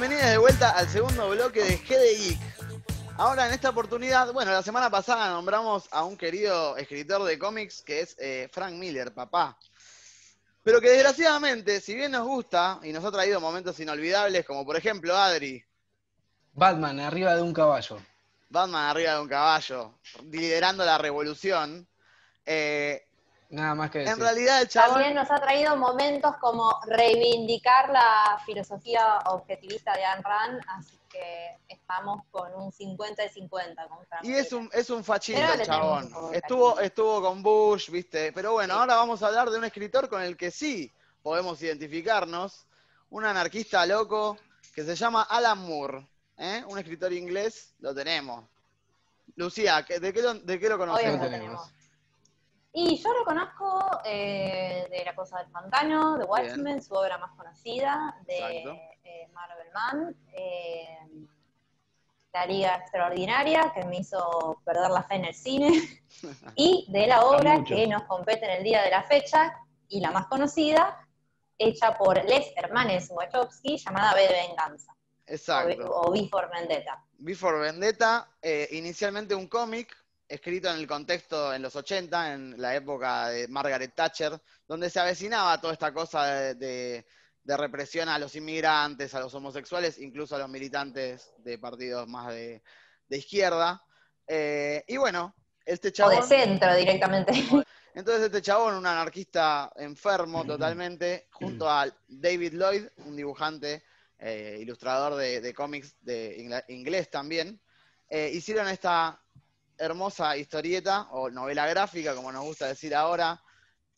Bienvenidos de vuelta al segundo bloque de GD Geek. Ahora en esta oportunidad, bueno, la semana pasada nombramos a un querido escritor de cómics que es eh, Frank Miller, papá. Pero que desgraciadamente, si bien nos gusta y nos ha traído momentos inolvidables, como por ejemplo Adri. Batman arriba de un caballo. Batman arriba de un caballo, liderando la revolución. Eh, Nada más que en decir. realidad el chabón... También nos ha traído momentos como reivindicar la filosofía objetivista de Ayn Rand, así que estamos con un 50 y 50 con Y es un, es un fachito el chabón. de Estuvo, estuvo con Bush, viste. Pero bueno, Sí. ahora vamos a hablar de un escritor con el que sí podemos identificarnos. Un anarquista loco que se llama Alan Moore. ¿eh? Un escritor inglés, lo tenemos. Lucía, ¿qué- ¿de qué lo, de qué lo conoces? que lo lo tenemos. tenemos. Y yo lo conozco eh, de La Cosa del Pantano, de Watchmen, su obra más conocida, de eh, Marvel Man, eh, La Liga Extraordinaria, que me hizo perder la fe en el cine, y de la obra que nos compete en el día de la fecha, y la más conocida, hecha por les hermanes Wachowski, llamada B de Venganza, Exacto. o, for Vendetta. Before Vendetta, eh, inicialmente un cómic escrito en el contexto en los 80, en la época de Margaret Thatcher, donde se avecinaba toda esta cosa de, de- de represión a los inmigrantes, a los homosexuales, incluso a los militantes de partidos más de, de izquierda. Eh, y bueno, este O de chabón... centro directamente. Entonces este chabón, un anarquista enfermo totalmente, junto a David Lloyd, un dibujante, eh, ilustrador de, de cómics de inglés también, eh, hicieron esta hermosa historieta o novela gráfica, como nos gusta decir ahora,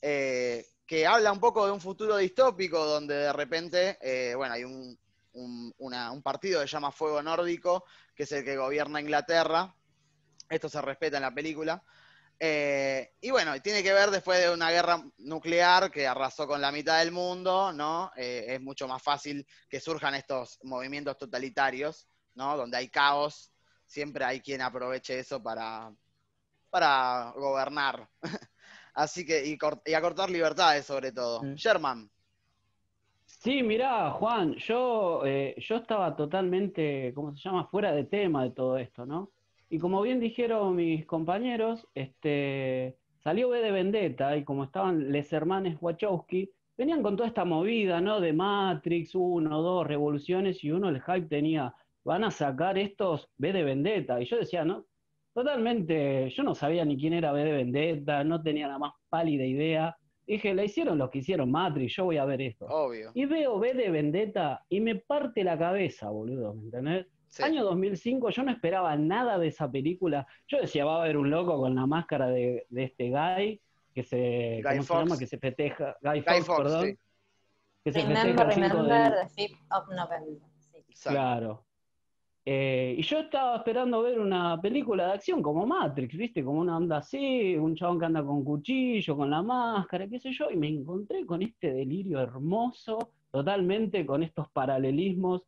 eh, que habla un poco de un futuro distópico donde de repente, eh, bueno, hay un, un- partido que se llama Fuego Nórdico, que es el que gobierna Inglaterra. Esto se respeta en la película. Eh, y bueno, tiene que ver después de una guerra nuclear que arrasó con la mitad del mundo, ¿no? Es mucho más fácil que surjan estos movimientos totalitarios, ¿no? Donde hay caos, siempre hay quien aproveche eso para, para gobernar. Así que, y, cort- y acortar libertades sobre todo. Mm. Sherman, Sí, mirá, Juan, yo, eh, yo estaba totalmente, ¿cómo se llama?, fuera de tema de todo esto, ¿no? Y como bien dijeron mis compañeros, este, salió B de Vendetta y como estaban les hermanes Wachowski, venían con toda esta movida, ¿no? De Matrix, uno, dos, revoluciones y uno el hype tenía, van a sacar estos B de Vendetta. Y yo decía, ¿no? Totalmente, yo no sabía ni quién era B de Vendetta, no tenía la más pálida idea. Dije, la hicieron los que hicieron Matrix, yo voy a ver esto. obvio. Y veo B de Vendetta y me parte la cabeza, boludo, ¿me entendés? Sí. Año 2005, yo no esperaba nada de esa película. Yo decía, va a haber un loco con la máscara de, de este guy, que se, Guy ¿cómo se llama? Que se festeja, Guy, Fawkes, perdón, sí. que se Remember, festeja el 5 remember de... the 5th of November. Sí. Claro. Eh, y yo estaba esperando ver una película de acción como Matrix, ¿viste? Como una onda así, un chabón que anda con cuchillo, con la máscara, qué sé yo, y me encontré con este delirio hermoso, totalmente con estos paralelismos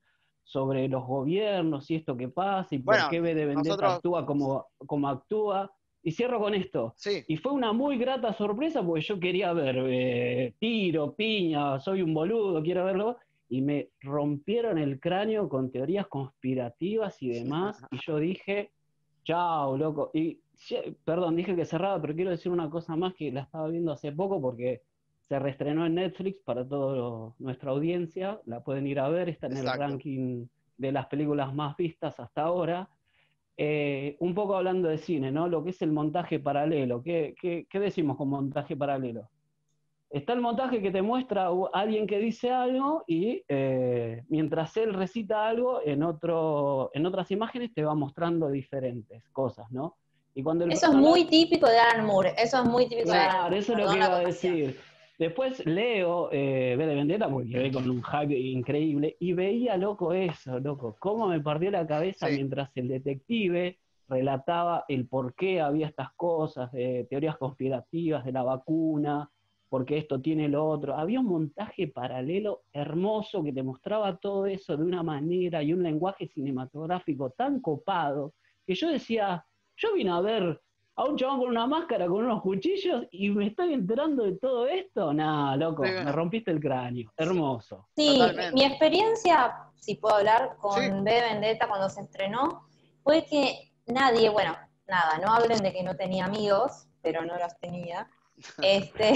sobre los gobiernos y esto que pasa y por Bueno, qué B de Vendetta nosotros- actúa como, como actúa. Y cierro con esto. Sí, Y fue una muy grata sorpresa porque yo quería ver eh, tiro, piña, soy un boludo, quiero verlo. Y me rompieron el cráneo con teorías conspirativas y demás. Y yo dije, chao, loco. Y perdón, dije que cerraba, pero quiero decir una cosa más que la estaba viendo hace poco porque se reestrenó en Netflix para toda nuestra audiencia. La pueden ir a ver, está en Exacto. el ranking de las películas más vistas hasta ahora. Eh, un poco hablando de cine, ¿no? Lo que es el montaje paralelo. ¿Qué, qué- qué decimos con montaje paralelo? Está el montaje que te muestra a alguien que dice algo y eh, mientras él recita algo, en, otro, en otras imágenes te va mostrando diferentes cosas, ¿no? Y cuando el Eso es muy típico de Alan Moore. Eso es muy típico de Alan Claro, Moore. eso es lo que iba a decir. Después leo eh, B de Vendetta porque quedé con un hype increíble y veía, loco, eso, loco. Cómo me partió la cabeza Sí. mientras el detective relataba el por qué había estas cosas, de teorías conspirativas de la vacuna, porque esto tiene lo otro. Había un montaje paralelo hermoso que te mostraba todo eso de una manera y un lenguaje cinematográfico tan copado que yo decía, yo vine a ver a un chabón con una máscara, con unos cuchillos, y me estoy enterando de todo esto. Nah, loco, Sí. me rompiste el cráneo. Hermoso. Sí, Totalmente. mi experiencia, si puedo hablar, con Sí. B de Vendetta cuando se estrenó, fue que nadie, bueno, nada, no hablen de que no tenía amigos, pero no los tenía. Este,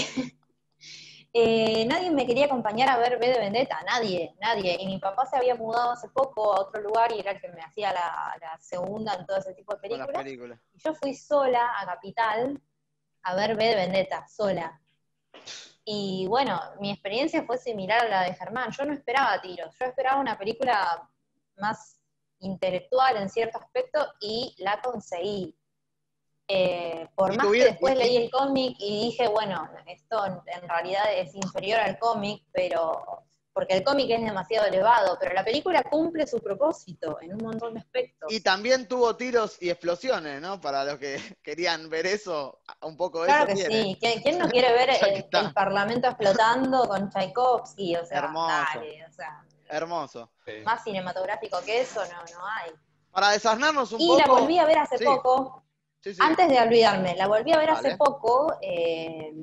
eh, nadie me quería acompañar a ver B de Vendetta, nadie, nadie. Y mi papá se había mudado hace poco a otro lugar y era el que me hacía la, la segunda en todo ese tipo de películas. Y yo fui sola a Capital a ver B de Vendetta, sola. Y bueno, mi experiencia fue similar a la de Germán. Yo no esperaba tiros, yo esperaba una película más intelectual en cierto aspecto y la conseguí. Eh, por Y más que después y- leí el cómic y dije, bueno, esto en realidad es inferior al cómic, pero porque el cómic es demasiado elevado, pero la película cumple su propósito en un montón de aspectos. Y también tuvo tiros y explosiones, ¿no? Para los que querían ver eso, un poco Claro eso que tiene. sí. ¿Quién, no quiere ver que el, Parlamento explotando con Tchaikovsky? O sea, Hermoso. dale, o sea, Hermoso. más cinematográfico que eso no, no hay. Para desasnarnos un Y poco. la volví a ver hace sí. poco, Sí, sí. antes de olvidarme, la volví a ver Vale. hace poco, eh,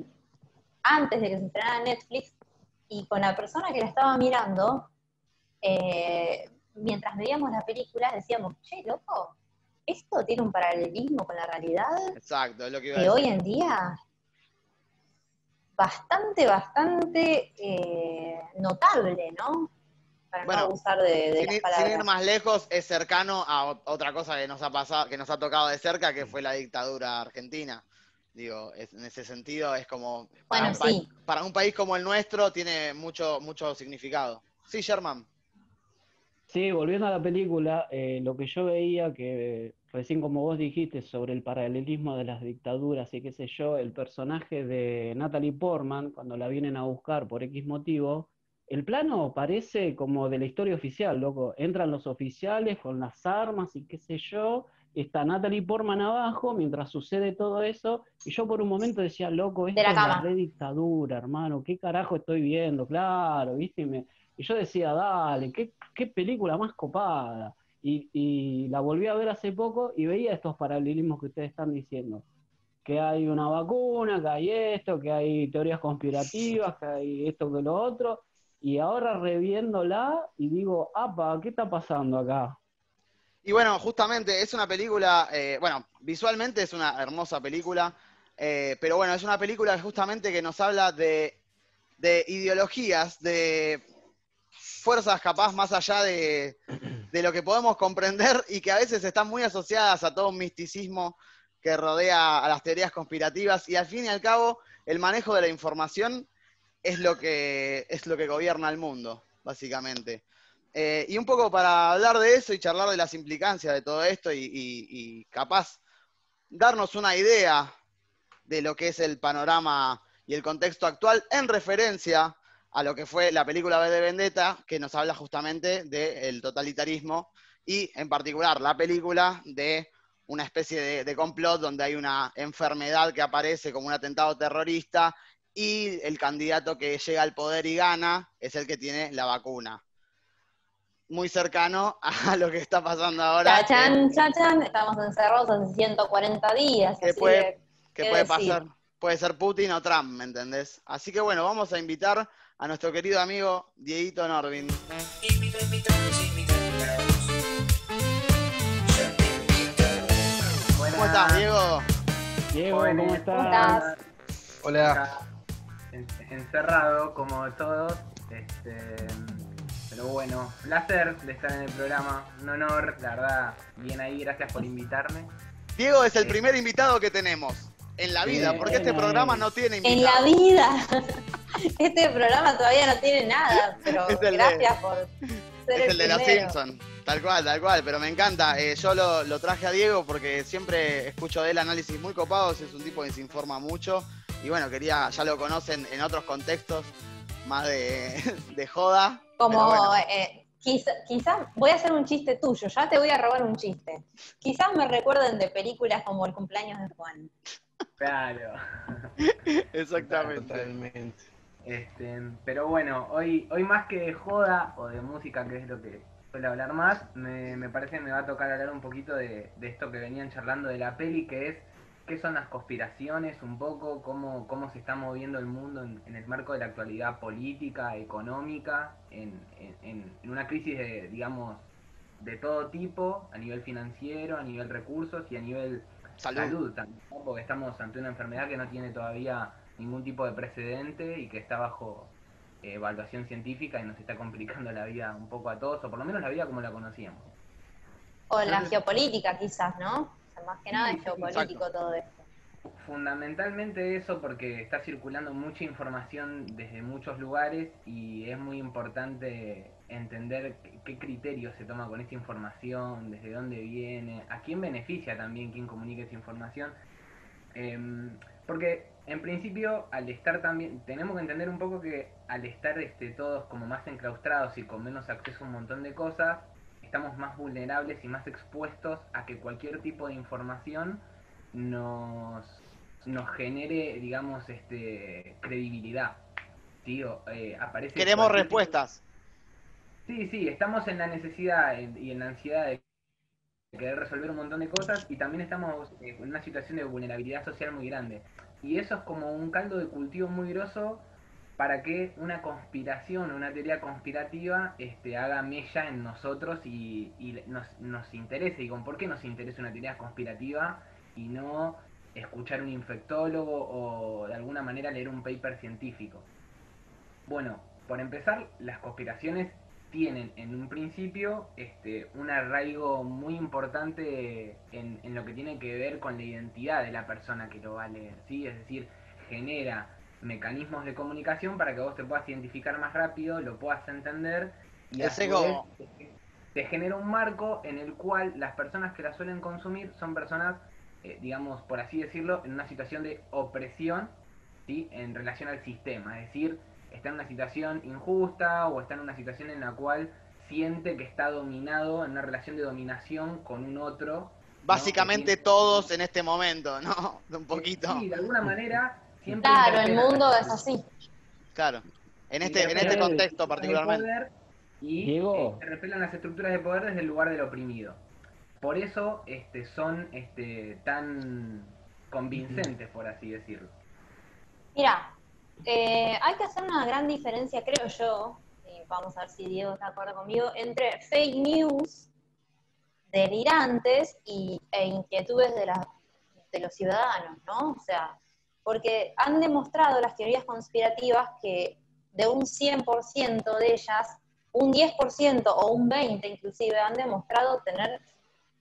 antes de que se estrenara en Netflix, y con la persona que la estaba mirando, eh, mientras veíamos la película, decíamos, che, loco, ¿esto tiene un paralelismo con la realidad? Exacto, es lo que iba a decir. hoy en día bastante, bastante eh, notable, ¿no? Para Bueno, no abusar de, de Sin las ir, sin palabras. ir más lejos, es cercano a ot- otra cosa que nos ha pasado, que nos ha tocado de cerca, que fue la dictadura argentina. Digo, es- en ese sentido es como para, Bueno, un país, sí. para un país como el nuestro tiene mucho, mucho significado. Sí, Sherman. Sí, volviendo a la película, eh, lo que yo veía que recién como vos dijiste sobre el paralelismo de las dictaduras y qué sé yo, el personaje de Natalie Portman, cuando la vienen a buscar por X motivo, el plano parece como de la historia oficial, loco. Entran los oficiales con las armas y qué sé yo, está Natalie Portman abajo mientras sucede todo eso, y yo por un momento decía, loco, esto la es la cama. re dictadura, hermano, ¿qué carajo estoy viendo? Claro, ¿viste? Y, me- y yo decía, dale, qué, qué película más copada. Y, y la volví a ver hace poco y veía estos paralelismos que ustedes están diciendo. Que hay una vacuna, que hay esto, que hay teorías conspirativas, que hay esto, que lo otro. Y ahora reviéndola y digo, apa, ¿qué está pasando acá? Y bueno, justamente es una película, eh, bueno, visualmente es una hermosa película, eh, pero bueno, es una película justamente que nos habla de, de ideologías, de fuerzas capaz más allá de, de lo que podemos comprender y que a veces están muy asociadas a todo un misticismo que rodea a las teorías conspirativas y al fin y al cabo el manejo de la información es lo que, es lo que gobierna el mundo, básicamente. Eh, y un poco para hablar de eso y charlar de las implicancias de todo esto y, y- y capaz darnos una idea de lo que es el panorama y el contexto actual en referencia a lo que fue la película de Vendetta, que nos habla justamente del totalitarismo y en particular la película de una especie de complot donde hay una enfermedad que aparece como un atentado terrorista y el candidato que llega al poder y gana es el que tiene la vacuna. Muy cercano a lo que está pasando ahora. que- Chachan, chachan, estamos encerrados hace 140 días. Así puede- que, ¿Qué puede pasar, puede ser Putin o Trump, ¿me entendés? Así que bueno, vamos a invitar a nuestro querido amigo Dieguito Norvin. ¿Cómo estás, Diego? Diego, ¿cómo estás? ¿Cómo estás? Hola. En- encerrado como todos. Este, pero bueno, placer de estar en el programa. Un honor, la verdad. Bien ahí, gracias por invitarme. Diego es el Sí. primer invitado que tenemos en la vida, porque este programa no tiene En la invitados. vida. Este programa todavía no tiene nada, pero Es el de- gracias por ser Es el de los. Simpsons, tal cual, tal cual, pero me encanta. Eh, yo lo, lo traje a Diego porque siempre escucho de él análisis muy copados, es un tipo que se informa mucho y bueno, quería, ya lo conocen en otros contextos más de, de joda. Como, bueno. eh, quizá- quizás voy a hacer un chiste tuyo, ya te voy a robar un chiste. Quizás me recuerden de películas como El cumpleaños de Juan. Claro. Exactamente. Totalmente. Este, pero bueno, hoy, hoy más que de joda o de música, que es lo que suele hablar más, me, me parece que me va a tocar hablar un poquito de, de esto que venían charlando de la peli, que es qué son las conspiraciones, un poco cómo, cómo se está moviendo el mundo en, en el marco de la actualidad política, económica, en, en- en una crisis de, digamos, de todo tipo, a nivel financiero, a nivel recursos y a nivel Salud. salud también, ¿no? porque estamos ante una enfermedad que no tiene todavía ningún tipo de precedente y que está bajo eh, evaluación científica y nos está complicando la vida un poco a todos, o por lo menos la vida como la conocíamos. O la Entonces- geopolítica quizás, ¿no? O sea, más que nada Sí, es sí, geopolítico todo esto. Fundamentalmente eso porque está circulando mucha información desde muchos lugares y es muy importante entender qué- qué criterio se toma con esta información, desde dónde viene, a quién beneficia también quien comunique esa información. Em, porque en principio al estar también, tenemos que entender un poco que al estar este, todos como más enclaustrados y con menos acceso a un montón de cosas, estamos más vulnerables y más expuestos a que cualquier tipo de información nos, nos genere, digamos, este credibilidad. Tío, eh, aparece Queremos respuestas. Sí, sí, estamos en la necesidad y en la ansiedad de querer resolver un montón de cosas y también estamos en una situación de vulnerabilidad social muy grande. Y eso es como un caldo de cultivo muy grosso para que una conspiración, una teoría conspirativa, este, haga mella en nosotros y, nos, nos interese. Y con por qué nos interesa una teoría conspirativa y no escuchar un infectólogo o de alguna manera leer un paper científico. Bueno, por empezar, las conspiraciones tienen en un principio este, un arraigo muy importante en, en lo que tiene que ver con la identidad de la persona que lo va a leer, ¿sí? Es decir, genera mecanismos de comunicación para que vos te puedas identificar más rápido, lo puedas entender y a El su sesgo. vez te genera un marco en el cual las personas que la suelen consumir son personas, eh, digamos, por así decirlo, en una situación de opresión, ¿sí? En relación al sistema, es decir, está en una situación injusta o está en una situación en la cual siente que está dominado en una relación de dominación con un otro. Básicamente todos en este momento, ¿no? Un poquito. Sí, de alguna manera siempre Claro, el mundo es así. Claro. En este, en este contexto particularmente. poder Y Diego. eh, se repelan las estructuras de poder desde el lugar del oprimido. Por eso este, son este, tan convincentes, por así decirlo. Mira, eh, hay que hacer una gran diferencia, creo yo, y vamos a ver si Diego está de acuerdo conmigo, entre fake news delirantes y, e inquietudes de, la- de los ciudadanos, ¿no? O sea, porque han demostrado las teorías conspirativas que de un 100% de ellas, un 10% o un 20% inclusive han demostrado tener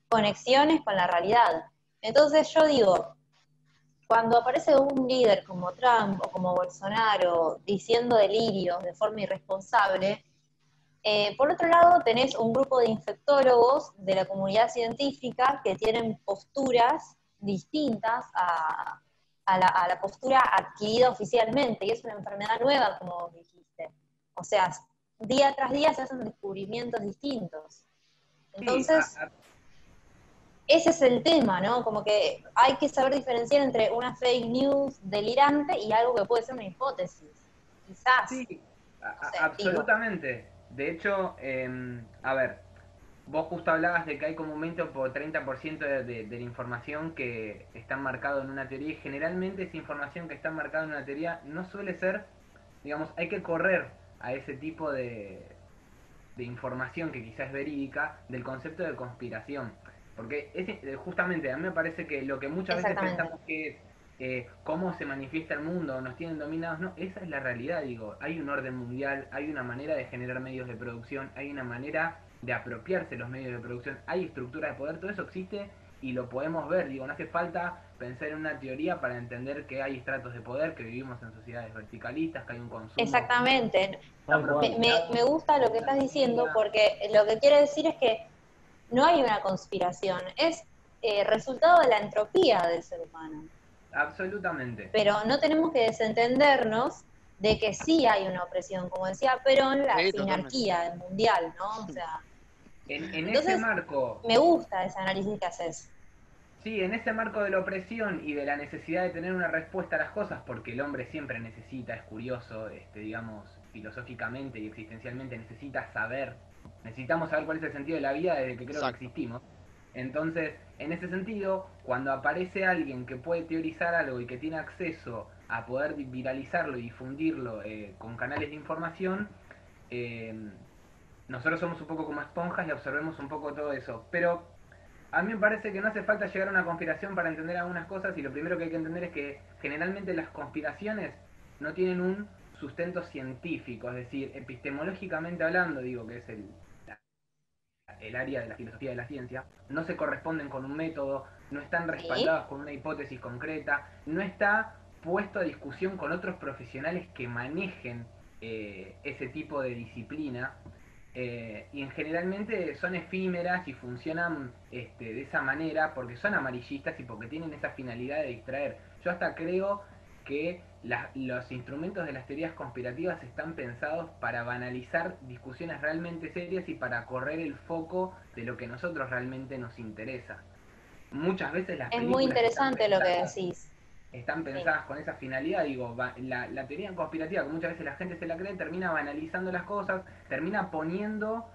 conexiones con la realidad. Entonces yo digo, cuando aparece un líder como Trump o como Bolsonaro diciendo delirios de forma irresponsable, eh, por otro lado tenés un grupo de infectólogos de la comunidad científica que tienen posturas distintas a, a la, a la postura adquirida oficialmente, y es una enfermedad nueva, como dijiste. O sea, día tras día se hacen descubrimientos distintos. Entonces, Sí, ese es el tema, ¿no? Como que hay que saber diferenciar entre una fake news delirante y algo que puede ser una hipótesis. Quizás. Sí, absolutamente. De hecho, eh, a ver, vos justo hablabas de que hay como un 20 o 30% de, de, de la información que está marcado en una teoría y generalmente esa información que está marcada en una teoría no suele ser, digamos, hay que correr a ese tipo de, de información que quizás es verídica del concepto de conspiración. Porque es, eh, justamente a mí me parece que lo que muchas veces pensamos que es eh, cómo se manifiesta el mundo, nos tienen dominados, no, esa es la realidad, digo, hay un orden mundial, hay una manera de generar medios de producción, hay una manera de apropiarse los medios de producción, hay estructuras de poder, todo eso existe y lo podemos ver, digo, no hace falta pensar en una teoría para entender que hay estratos de poder, que vivimos en sociedades verticalistas, que hay un consumo. Exactamente. Me, me- me gusta lo que estás diciendo porque lo que quiere decir es que no hay una conspiración, es eh, resultado de la entropía del ser humano. Absolutamente. Pero no tenemos que desentendernos de que sí hay una opresión, como decía Perón, la Sí, totalmente. sinarquía mundial, ¿no? O sea, En, en Entonces, ese marco, me gusta ese análisis que haces. Sí, en ese marco de la opresión y de la necesidad de tener una respuesta a las cosas, porque el hombre siempre necesita, es curioso, este, digamos, filosóficamente y existencialmente necesita saber, necesitamos saber cuál es el sentido de la vida desde que creo Exacto. que existimos. Entonces, en ese sentido, cuando aparece alguien que puede teorizar algo y que tiene acceso a poder viralizarlo y difundirlo eh, con canales de información, eh, nosotros somos un poco como esponjas y observemos un poco todo eso. Pero a mí me parece que no hace falta llegar a una conspiración para entender algunas cosas y lo primero que hay que entender es que generalmente las conspiraciones no tienen un sustento científico, es decir, epistemológicamente hablando, digo que es el, el área de la filosofía de la ciencia, no se corresponden con un método, no están respaldadas con una hipótesis concreta, no está puesto a discusión con otros profesionales que manejen eh, ese tipo de disciplina. Eh, y generalmente son efímeras y funcionan este, de esa manera porque son amarillistas y porque tienen esa finalidad de distraer. Yo hasta creo que los instrumentos de las teorías conspirativas están pensados para banalizar discusiones realmente serias y para correr el foco de lo que a nosotros realmente nos interesa. Muchas veces las Es muy interesante lo que decís. Están pensadas con esa finalidad, digo, la, la teoría conspirativa, que muchas veces la gente se la cree, termina banalizando las cosas, termina poniendo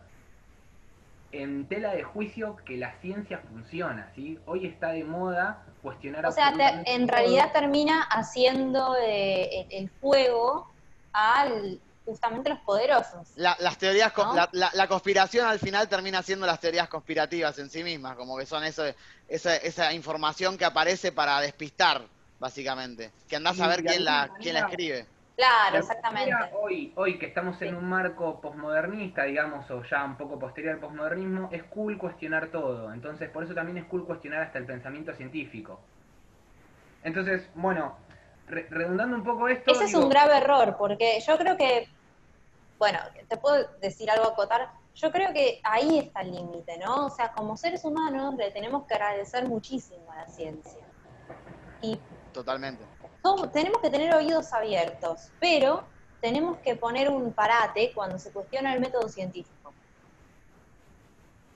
en tela de juicio que la ciencia funciona, ¿sí? Hoy está de moda cuestionar O sea, en realidad termina haciendo eh, el juego al justamente los poderosos. las teorías, la, conspiración al final termina siendo las teorías conspirativas en sí mismas, como que son eso, esa, esa información que aparece para despistar, básicamente. Que andás a ver quién la, quién la escribe. Claro, exactamente. Hoy, hoy que estamos en un marco posmodernista, digamos, o ya un poco posterior al posmodernismo, es cool cuestionar todo. Entonces, por eso también es cool cuestionar hasta el pensamiento científico. Entonces, bueno, redundando un poco esto... Ese es un grave error, porque yo creo que, bueno, te puedo decir algo a acotar, yo creo que ahí está el límite, ¿no? O sea, como seres humanos le tenemos que agradecer muchísimo a la ciencia. Y Totalmente tenemos que tener oídos abiertos, pero tenemos que poner un parate cuando se cuestiona el método científico.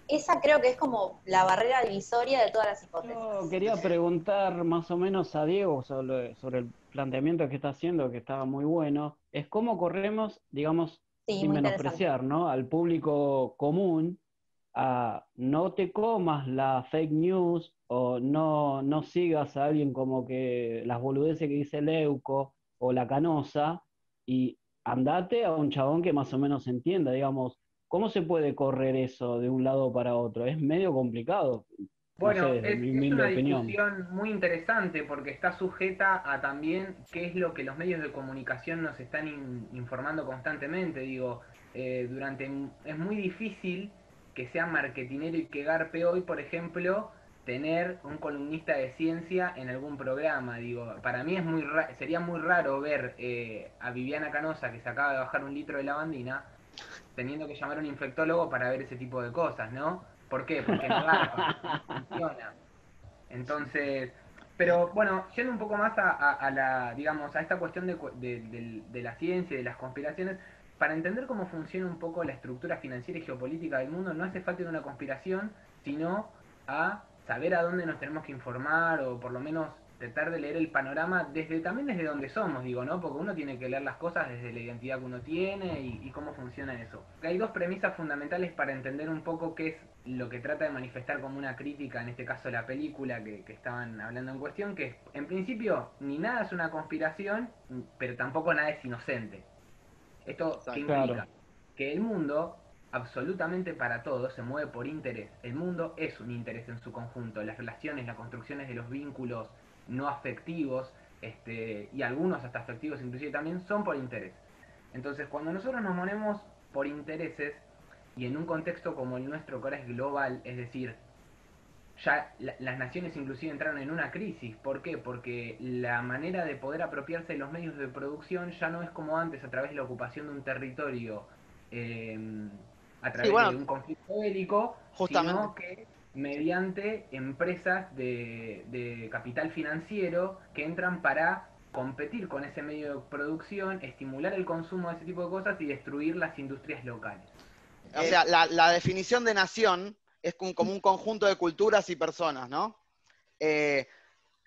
Esa creo que es como la barrera divisoria de todas las hipótesis. Yo quería preguntar más o menos a Diego sobre, el planteamiento que está haciendo, que estaba muy bueno, es cómo corremos, digamos, sin menospreciar, ¿no? Al público común a no te comas la fake news o no, no sigas a alguien como que las boludeces que dice Leuco o la canosa y andate a un chabón que más o menos entienda, digamos, ¿cómo se puede correr eso de un lado para otro? Es medio complicado. Bueno, es, una discusión muy interesante porque está sujeta a también qué es lo que los medios de comunicación nos están informando constantemente. Digo, eh, durante es muy difícil que sea marketinero y que garpe hoy, por ejemplo, tener un columnista de ciencia en algún programa. Digo, para mí es muy sería muy raro ver eh, a Viviana Canosa, que se acaba de bajar un litro de lavandina, teniendo que llamar a un infectólogo para ver ese tipo de cosas, ¿no? ¿Por qué? Porque no garpa, funciona. Entonces, pero bueno, yendo un poco más a, la, digamos, a esta cuestión de, de, de la ciencia y de las conspiraciones, para entender cómo funciona un poco la estructura financiera y geopolítica del mundo, no hace falta una conspiración, sino a saber a dónde nos tenemos que informar o por lo menos tratar de leer el panorama desde también desde donde somos, digo, ¿no? Porque uno tiene que leer las cosas desde la identidad que uno tiene y, cómo funciona eso. Hay dos premisas fundamentales para entender un poco qué es lo que trata de manifestar como una crítica, en este caso la película que, que estaban hablando en cuestión, que es, en principio, ni nada es una conspiración, pero tampoco nada es inocente. Esto implica que el mundo, absolutamente para todos, se mueve por interés. El mundo es un interés en su conjunto. Las relaciones, las construcciones de los vínculos no afectivos, este, y algunos hasta afectivos inclusive también, son por interés. Entonces, cuando nosotros nos movemos por intereses, y en un contexto como el nuestro, que ahora es global, es decir, ya las naciones inclusive entraron en una crisis. ¿Por qué? Porque la manera de poder apropiarse de los medios de producción ya no es como antes a través de la ocupación de un territorio em, a través de un conflicto bélico, sino que mediante empresas de, de capital financiero que entran para competir con ese medio de producción, estimular el consumo de ese tipo de cosas y destruir las industrias locales. O sea, la, la definición de nación es como un conjunto de culturas y personas, ¿no? Eh,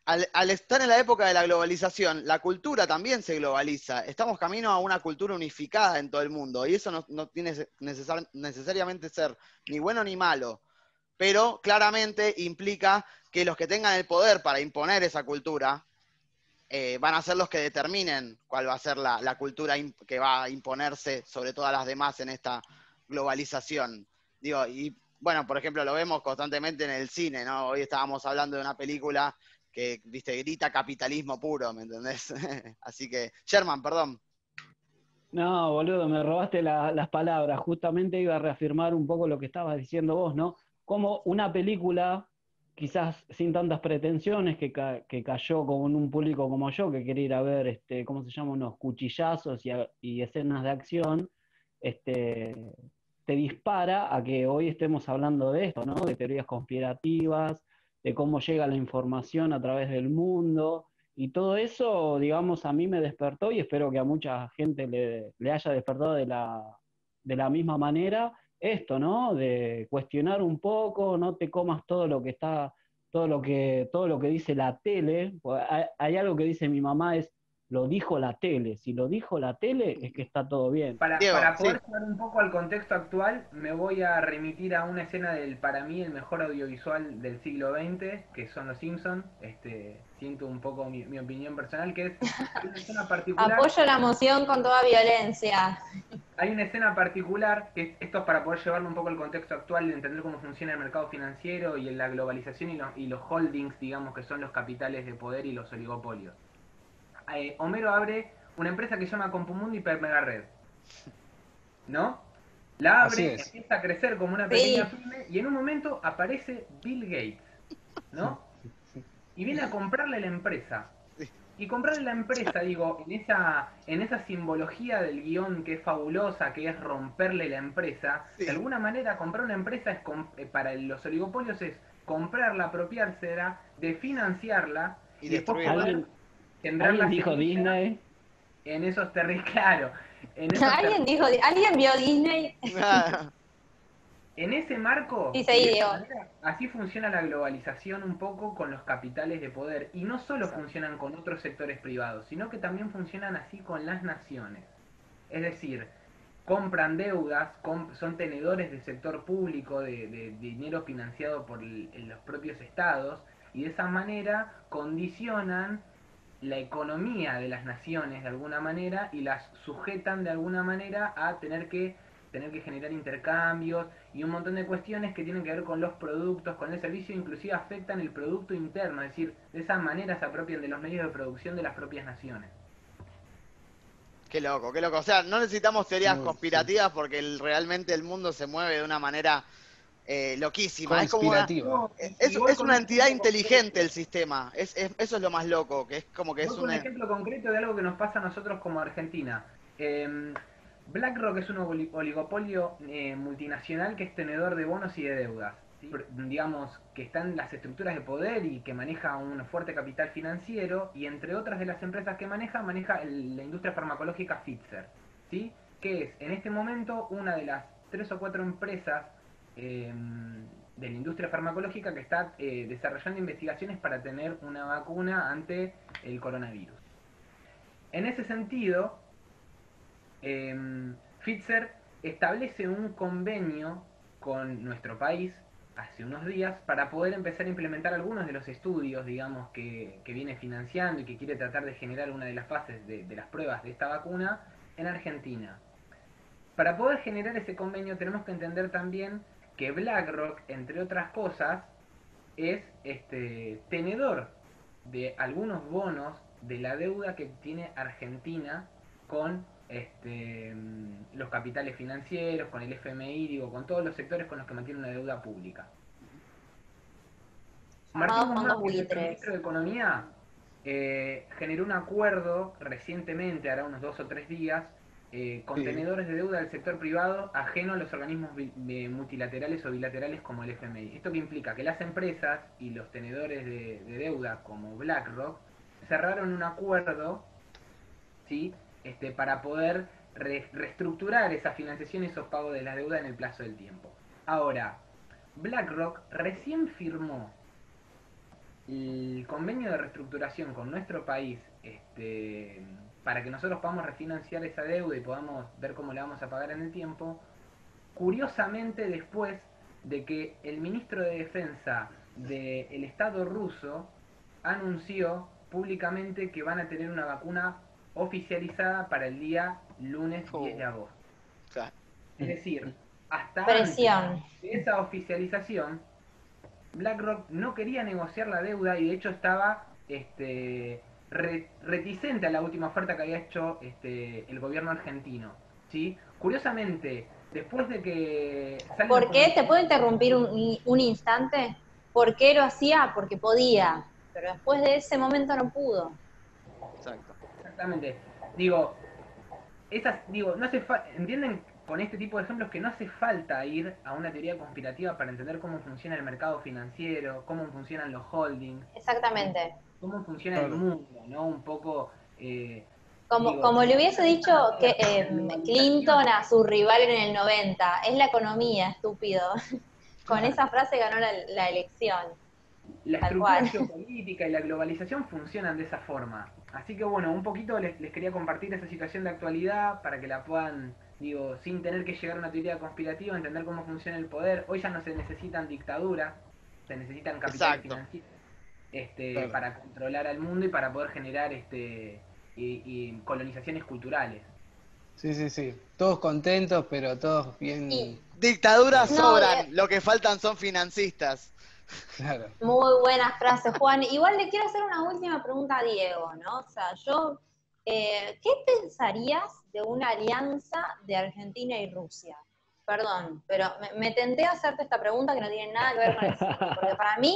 al, estar en la época de la globalización, la cultura también se globaliza. Estamos camino a una cultura unificada en todo el mundo y eso no, tiene necesariamente ser ni bueno ni malo. pero claramente implica que los que tengan el poder para imponer esa cultura eh, van a ser los que determinen cuál va a ser la, la cultura que va a imponerse sobre todas las demás en esta globalización. Digo, y bueno, por ejemplo, lo vemos constantemente en el cine, ¿no? Hoy estábamos hablando de una película que, viste, grita capitalismo puro, ¿me entendés? Así que, Sherman, perdón. No, boludo, me robaste la- las palabras. Justamente iba a reafirmar un poco lo que estabas diciendo vos, ¿no? Como una película, quizás sin tantas pretensiones, que, que cayó con un público como yo, que quería ir a ver, este, ¿cómo se llama? Unos cuchillazos y, y escenas de acción, este, te dispara a que hoy estemos hablando de esto, ¿no? De teorías conspirativas, de cómo llega la información a través del mundo. Y todo eso, digamos, a mí me despertó y espero que a mucha gente le, le haya despertado de la, de la misma manera esto, ¿no? De cuestionar un poco, no te comas todo lo que está, todo lo que, todo lo que dice la tele. Hay algo que dice mi mamá es lo dijo la tele. Si lo dijo la tele es que está todo bien. Para, Diego, para poder sí. llevar un poco al contexto actual, me voy a remitir a una escena del, para mí, el mejor audiovisual del siglo XX, que son Los Simpsons. Este, siento un poco mi, mi opinión personal, que es una escena particular. Apoyo la moción con toda violencia. Hay una escena particular, que es- esto es para poder llevarlo un poco al contexto actual, de entender cómo funciona el mercado financiero y en la globalización y los, y los holdings, digamos, que son los capitales de poder y los oligopolios. Eh, Homero abre una empresa que se llama Compumundo Hiper Mega Red. ¿No? La abre, empieza a crecer como una Sí. pequeña pyme y en un momento aparece Bill Gates. ¿No? Y viene a comprarle la empresa. Y comprarle la empresa, digo, en esa, en esa simbología del guion que es fabulosa, que es romperle la empresa, Sí. de alguna manera comprar una empresa es eh, para los oligopolios es comprarla, apropiársela, de financiarla Y después destruirla. poder ¿Alguien, sembrar alguien dijo Disney? En esos territorios, claro. En, esos ter- ¿Alguien dijo, alguien vio Disney? en ese marco, Diego. manera, así funciona la globalización un poco con los capitales de poder. Y no solo funcionan con otros sectores privados, sino que también funcionan así con las naciones. Es decir, compran deudas, son tenedores del sector público, de, de dinero financiado por el- los propios estados, y de esa manera condicionan la economía de las naciones de alguna manera y las sujetan de alguna manera a tener que tener que generar intercambios y un montón de cuestiones que tienen que ver con los productos, con el servicio, inclusive afectan el producto interno, es decir, de esa manera se apropian de los medios de producción de las propias naciones. Qué loco, qué loco. O sea, no necesitamos teorías conspirativas porque el- realmente el mundo se mueve de una manera eh, loquísima. Es como una- es, una un entidad inteligente el sistema. Es, es- eso es lo más loco, que es como que es un una... ejemplo concreto de algo que nos pasa a nosotros como Argentina. Eh, BlackRock es un oli- oligopolio eh, multinacional que es tenedor de bonos y de deudas. Digamos que están en las estructuras de poder y que maneja un fuerte capital financiero y entre otras de las empresas que maneja, maneja el- la industria farmacológica Pfizer. ¿sí? Que es en este momento una de las tres o cuatro empresas eh, de la industria farmacológica que está eh, desarrollando investigaciones para tener una vacuna ante el coronavirus. En ese sentido, eh, Pfizer establece un convenio con nuestro país hace unos días para poder empezar a implementar algunos de los estudios, digamos, que, que viene financiando y que quiere tratar de generar una de las fases de las pruebas de esta vacuna en Argentina. Para poder generar ese convenio tenemos que entender también que BlackRock, entre otras cosas, es este tenedor de algunos bonos de la deuda que tiene Argentina con este, mm, los capitales financieros, con el FMI, digo, con todos los sectores con los que mantiene una deuda pública. Martín el ministro de Economía, eh, generó un acuerdo recientemente, hará unos dos o tres días, eh, con Sí. tenedores de deuda del sector privado ajeno a los organismos multilaterales o bilaterales como el FMI. ¿Esto que implica? Que las empresas y los tenedores de, de deuda como BlackRock cerraron un acuerdo ¿sí? este, para poder re- reestructurar esa financiación y esos pagos de la deuda en el plazo del tiempo. Ahora, BlackRock recién firmó el convenio de reestructuración con nuestro país este, para que nosotros podamos refinanciar esa deuda y podamos ver cómo la vamos a pagar en el tiempo, curiosamente después de que el ministro de Defensa del Estado ruso anunció públicamente que van a tener una vacuna oficializada para el día lunes Oh. 10 de agosto. Claro. Es decir, hasta antes de esa oficialización, BlackRock no quería negociar la deuda y de hecho estaba este, re- reticente a la última oferta que había hecho este, el gobierno argentino. ¿sí? Curiosamente, después de que... ¿Por qué? ¿Te puedo interrumpir un, un instante? ¿Por qué lo hacía? Porque podía, pero después de ese momento no pudo. Exacto. Exactamente. Digo, esas, digo, no hace fa- entienden con este tipo de ejemplos que no hace falta ir a una teoría conspirativa para entender cómo funciona el mercado financiero, cómo funcionan los holdings, Exactamente. Cómo funciona el mundo, ¿no? Un poco eh, Como, Digo, como le hubiese dicho que eh, Clinton a su rival en el 90, es la economía, estúpido. Con esa frase ganó la, la elección. la Tal estructura cual. geopolítica y la globalización funcionan de esa forma. Así que bueno, un poquito les, les quería compartir esa situación de actualidad para que la puedan, digo, sin tener que llegar a una teoría conspirativa, entender cómo funciona el poder. Hoy ya no se necesitan dictaduras, se necesitan capitales Exacto. financieros este, Claro. para controlar al mundo y para poder generar este y, y colonizaciones culturales. Sí, sí, sí. Todos contentos, pero todos bien. Y- Dictaduras No, sobran, eh. lo que faltan son financistas. Claro. Muy buenas frases, Juan. Igual le quiero hacer una última pregunta a Diego, ¿no? O sea, yo, eh, ¿qué pensarías de una alianza de Argentina y Rusia? Perdón, pero me, me tenté a hacerte esta pregunta que no tiene nada que ver con el cine, porque para mí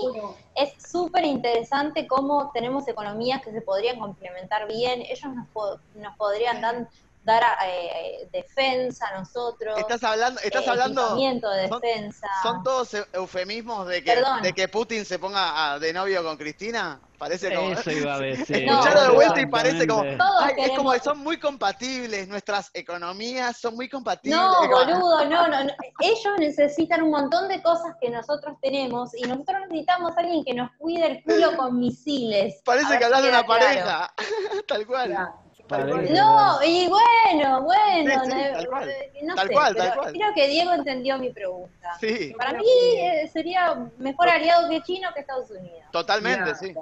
es súper interesante cómo tenemos economías que se podrían complementar bien, ellos nos, po- nos podrían dan- dar eh, defensa a nosotros, Estás hablando, estás eh, hablando, de defensa. son todos eu- eufemismos de que, Perdón. de que Putin se ponga a- de novio con Cristina. Parece como. Eso iba a decir. No, de vuelta y parece como. Ay, es como que son muy compatibles, nuestras economías son muy compatibles. No, boludo, no, no, no. Ellos necesitan un montón de cosas que nosotros tenemos y nosotros necesitamos a alguien que nos cuide el culo con misiles. Parece que hablas de una claro. pareja. Tal cual. mira, Tal cual. Parece. No, y bueno, bueno, Sí, sí, tal cual. eh, no Tal sé, cual, pero tal cual. creo que Diego entendió mi pregunta. Sí, Para mí eh, sería mejor aliado que China que Estados Unidos. totalmente, mira, sí.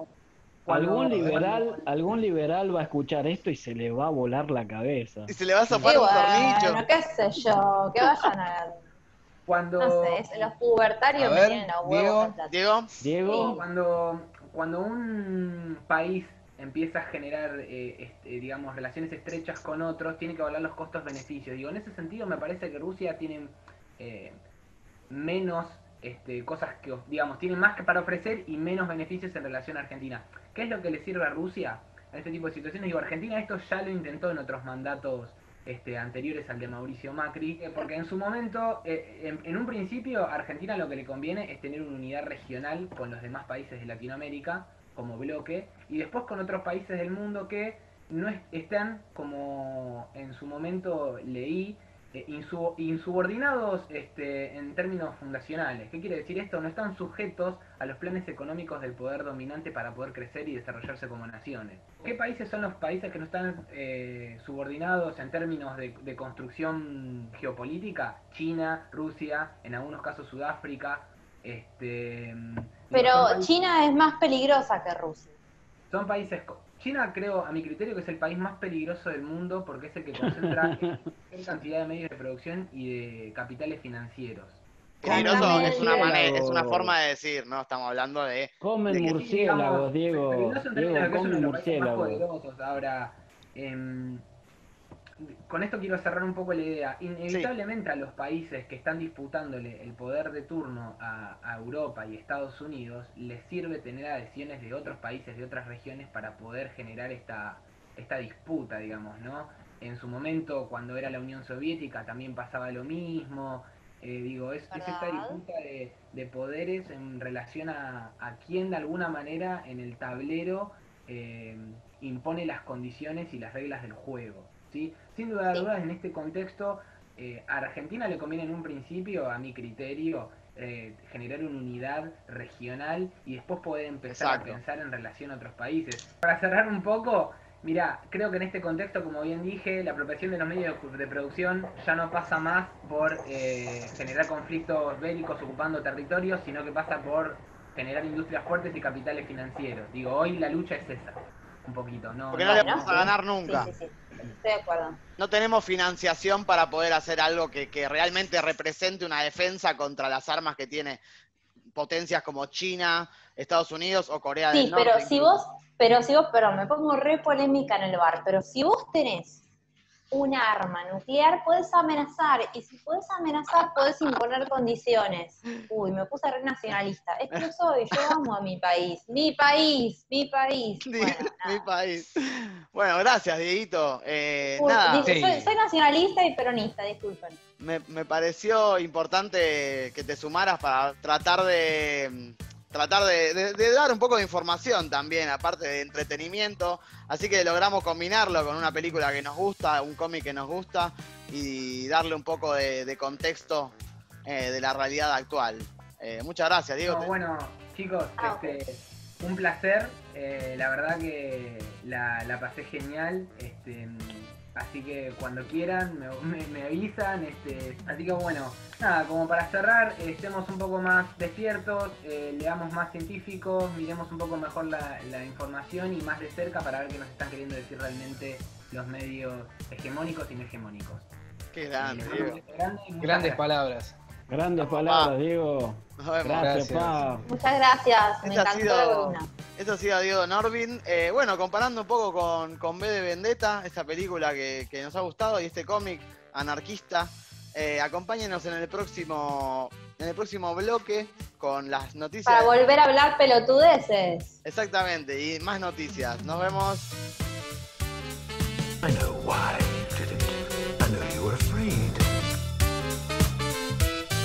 Algún liberal, algún liberal va a escuchar esto y se le va a volar la cabeza. Y se le va a zafar un tornillo. bueno, qué sé yo, que vayan a... Cuando, No sé, es- los pubertarios A me ver, tienen a Diego. huevo con plata. Diego, Diego, Cuando, cuando un país empieza a generar, eh, este, digamos, relaciones estrechas con otros, tiene que evaluar los costos-beneficios. Digo, en ese sentido me parece que Rusia tiene eh, menos este, cosas que, digamos, tiene más que para ofrecer y menos beneficios en relación a Argentina. ¿Qué es lo que le sirve a Rusia a este tipo de situaciones? Digo, Argentina esto ya lo intentó en otros mandatos este, anteriores al de Mauricio Macri, eh, porque en su momento, eh, en, en un principio, a Argentina lo que le conviene es tener una unidad regional con los demás países de Latinoamérica como bloque, y después con otros países del mundo que no es- están, como en su momento leí, eh, insu- insubordinados este, en términos fundacionales. ¿Qué quiere decir esto? No están sujetos a los planes económicos del poder dominante para poder crecer y desarrollarse como naciones. ¿Qué países son los países que no están eh, subordinados en términos de construcción geopolítica? China, Rusia, en algunos casos Sudáfrica. Este, mm, Pero países- China es más peligrosa que Rusia. son países. China, creo, a mi criterio, que es el país más peligroso del mundo porque es el que concentra gran cantidad de medios de producción y de capitales financieros. peligroso es una, manera, es una forma de decir, ¿no? Estamos hablando de. comen De murciélagos, Diego. peligroso en Diego, términos de que es uno comen de los países más murciélagos. poderosos. Ahora, em, con esto quiero cerrar un poco la idea. Inevitablemente a los países que están disputándole el poder de turno a, a Europa y Estados Unidos les sirve tener adhesiones de otros países, de otras regiones para poder generar esta, esta disputa, digamos, ¿no? En su momento, cuando era la Unión Soviética, también pasaba lo mismo. Eh, digo, es, es esta disputa de, de poderes en relación a, a quién de alguna manera en el tablero eh, impone las condiciones y las reglas del juego. ¿sí? Sin duda de dudas, en este contexto, eh, a Argentina le conviene en un principio, a mi criterio, eh, generar una unidad regional y después poder empezar Exacto. a pensar en relación a otros países. Para cerrar un poco, Mira, creo que en este contexto, como bien dije, la apropiación de los medios de producción ya no pasa más por eh, generar conflictos bélicos ocupando territorios, sino que pasa por generar industrias fuertes y capitales financieros. Digo, hoy la lucha es esa, un poquito. No, Porque no le Bueno, vamos a ganar nunca. Sí, sí, sí. Estoy de acuerdo. No tenemos financiación para poder hacer algo que, que realmente represente una defensa contra las armas que tiene potencias como China, Estados Unidos o Corea del Sí, Norte. pero si vos, pero si vos, perdón, me pongo re polémica en el bar, pero si vos tenés una arma nuclear, podés amenazar, y si podés amenazar, podés imponer condiciones. Uy, me puse re nacionalista. Es que soy, yo amo a mi país, mi país, mi país. Bueno, mi país. Bueno, gracias, Dieguito. Eh, Uy, nada, dice, Sí. soy, soy nacionalista y peronista, disculpen. me, me pareció importante que te sumaras para tratar de tratar de, de- de dar un poco de información también, aparte de entretenimiento. Así que logramos combinarlo con una película que nos gusta, un cómic que nos gusta y darle un poco de, de contexto eh, de la realidad actual. Eh, muchas gracias, Diego. No, bueno, chicos, Ah, este, un placer. eh, la verdad que la, la pasé genial. Este, así que cuando quieran me, me- me avisan. Este, así que bueno, nada, como para cerrar, eh, estemos un poco más despiertos, eh, leamos más científicos, miremos un poco mejor la, la información y más de cerca para ver qué nos están queriendo decir realmente los medios hegemónicos y no hegemónicos. Qué Y grande, muchas Grandes gracias. palabras. Grandes palabras, Diego. Nos vemos. Gracias, Gracias. pa. Muchas gracias, me ha encantó sido- columna. Esto ha sido Diego Norvin. Eh, bueno, comparando un poco con, con B de Vendetta, esta película que, que nos ha gustado y este cómic anarquista. Eh, acompáñenos en el próximo en el próximo bloque con las noticias. Para volver a hablar pelotudeces. Exactamente, y más noticias. Nos vemos. I know why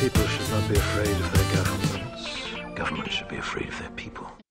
People should not be afraid of their governments. Governments should be afraid of their people.